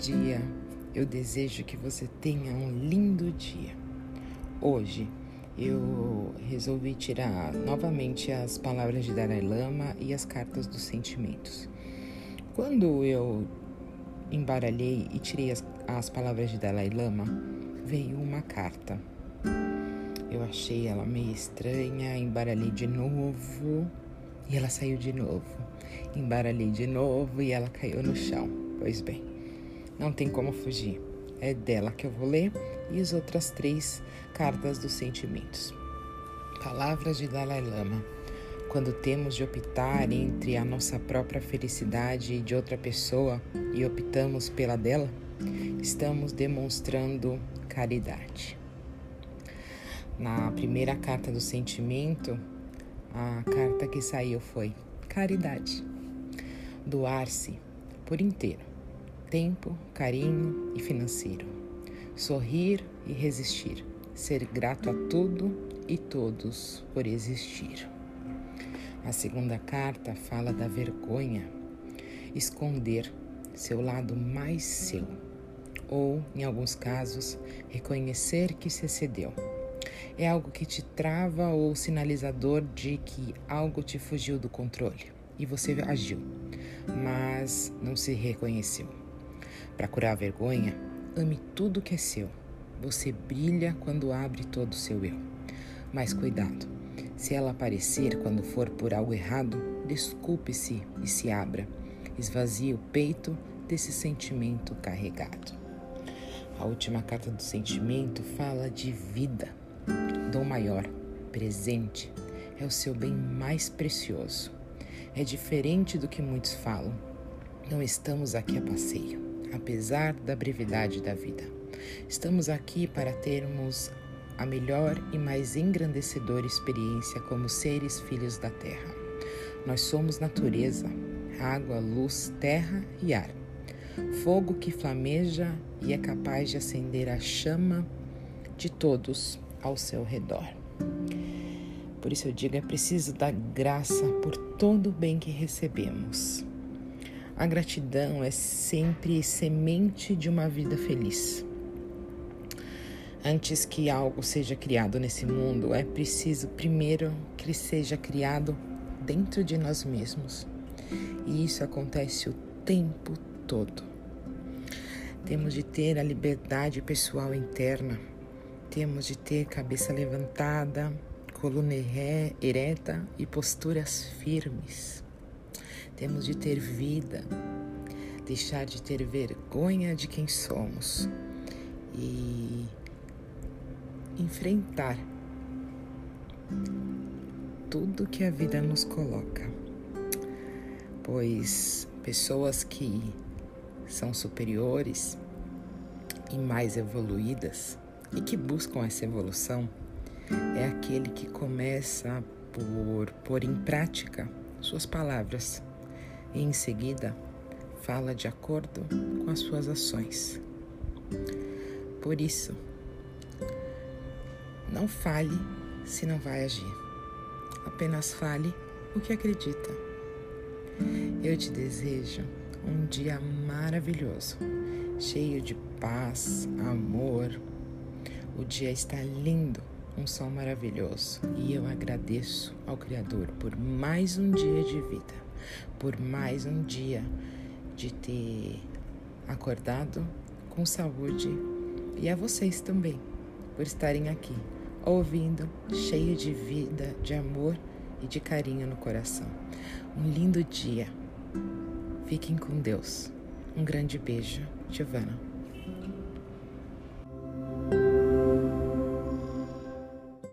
dia. Eu desejo que você tenha um lindo dia. Hoje eu resolvi tirar novamente as palavras de Dalai Lama e as cartas dos sentimentos. Quando eu embaralhei e tirei as, as palavras de Dalai Lama, veio uma carta. Eu achei ela meio estranha, embaralhei de novo e ela saiu de novo. Embaralhei de novo e ela caiu no chão. Pois bem, não tem como fugir. É dela que eu vou ler e as outras três cartas dos sentimentos. Palavras de Dalai Lama. Quando temos de optar entre a nossa própria felicidade e de outra pessoa e optamos pela dela, estamos demonstrando caridade. Na primeira carta do sentimento, a carta que saiu foi caridade. Doar-se por inteiro tempo, carinho e financeiro. Sorrir e resistir. Ser grato a tudo e todos por existir. A segunda carta fala da vergonha. Esconder seu lado mais seu. Ou, em alguns casos, reconhecer que se excedeu. É algo que te trava ou sinalizador de que algo te fugiu do controle e você agiu, mas não se reconheceu. Para curar a vergonha, ame tudo que é seu. Você brilha quando abre todo o seu eu. Mas cuidado, se ela aparecer quando for por algo errado, desculpe-se e se abra. Esvazie o peito desse sentimento carregado. A última carta do sentimento fala de vida. Dom maior, presente, é o seu bem mais precioso. É diferente do que muitos falam. Não estamos aqui a passeio apesar da brevidade da vida. Estamos aqui para termos a melhor e mais engrandecedora experiência como seres filhos da terra. Nós somos natureza, água, luz, terra e ar. Fogo que flameja e é capaz de acender a chama de todos ao seu redor. Por isso eu digo: é preciso dar graça por todo o bem que recebemos. A gratidão é sempre semente de uma vida feliz. Antes que algo seja criado nesse mundo, é preciso primeiro que seja criado dentro de nós mesmos. E isso acontece o tempo todo. Temos de ter a liberdade pessoal interna, temos de ter cabeça levantada, coluna ereta e posturas firmes. Temos de ter vida, deixar de ter vergonha de quem somos e enfrentar tudo que a vida nos coloca. Pois pessoas que são superiores e mais evoluídas e que buscam essa evolução é aquele que começa por pôr em prática suas palavras e em seguida fala de acordo com as suas ações. Por isso, não fale se não vai agir. Apenas fale o que acredita. Eu te desejo um dia maravilhoso, cheio de paz, amor. O dia está lindo, um sol maravilhoso, e eu agradeço ao Criador por mais um dia de vida por mais um dia de ter acordado com saúde e a vocês também por estarem aqui ouvindo, cheio de vida, de amor e de carinho no coração. Um lindo dia. Fiquem com Deus. Um grande beijo, Giovana.